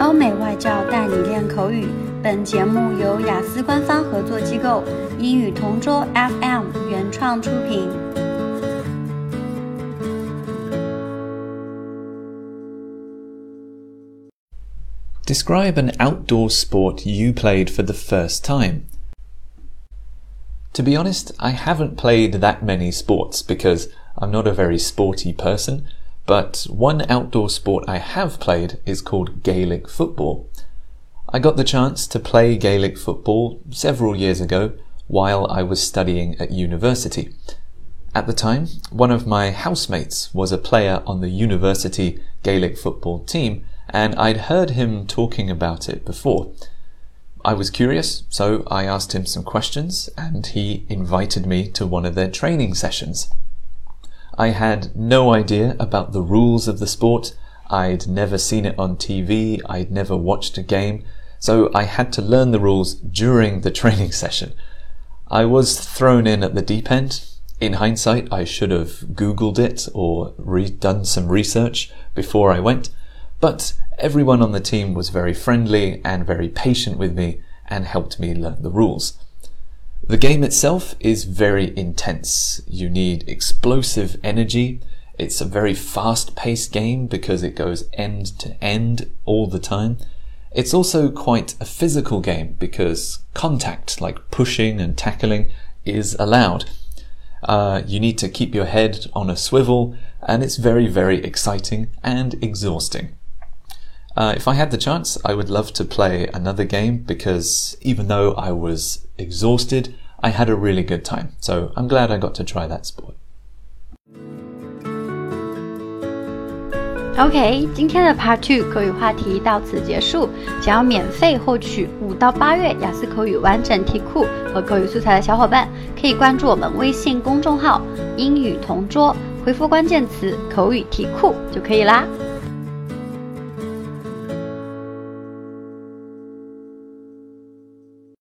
欧美外教带你练口语。本节目由雅思官方合作机构英语同桌 FM 原创出品。Describe an outdoor sport you played for the first time. To be honest, I haven't played that many sports because I'm not a very sporty person, but one outdoor sport I have played is called Gaelic football. I got the chance to play Gaelic football several years ago while I was studying at university. At the time, one of my housemates was a player on the university Gaelic football team and I'd heard him talking about it before. I was curious, so I asked him some questions, and he invited me to one of their training sessions. I had no idea about the rules of the sport. I'd never seen it on TV. I'd never watched a game. So I had to learn the rules during the training session. I was thrown in at the deep end. In hindsight, I should have Googled it or re- done some research before I went. But everyone on the team was very friendly and very patient with me and helped me learn the rules. The game itself is very intense. You need explosive energy. It's a very fast paced game because it goes end to end all the time. It's also quite a physical game because contact, like pushing and tackling, is allowed. Uh, you need to keep your head on a swivel, and it's very, very exciting and exhausting. Uh, if I had the chance, I would love to play another game because even though I was exhausted, I had a really good time. So I'm glad I got to try that sport. OK，今天的 Part Two 口语话题到此结束。想要免费获取五到八月雅思口语完整题库和口语素材的小伙伴，可以关注我们微信公众号“英语同桌”，回复关键词“口语题库”就可以啦。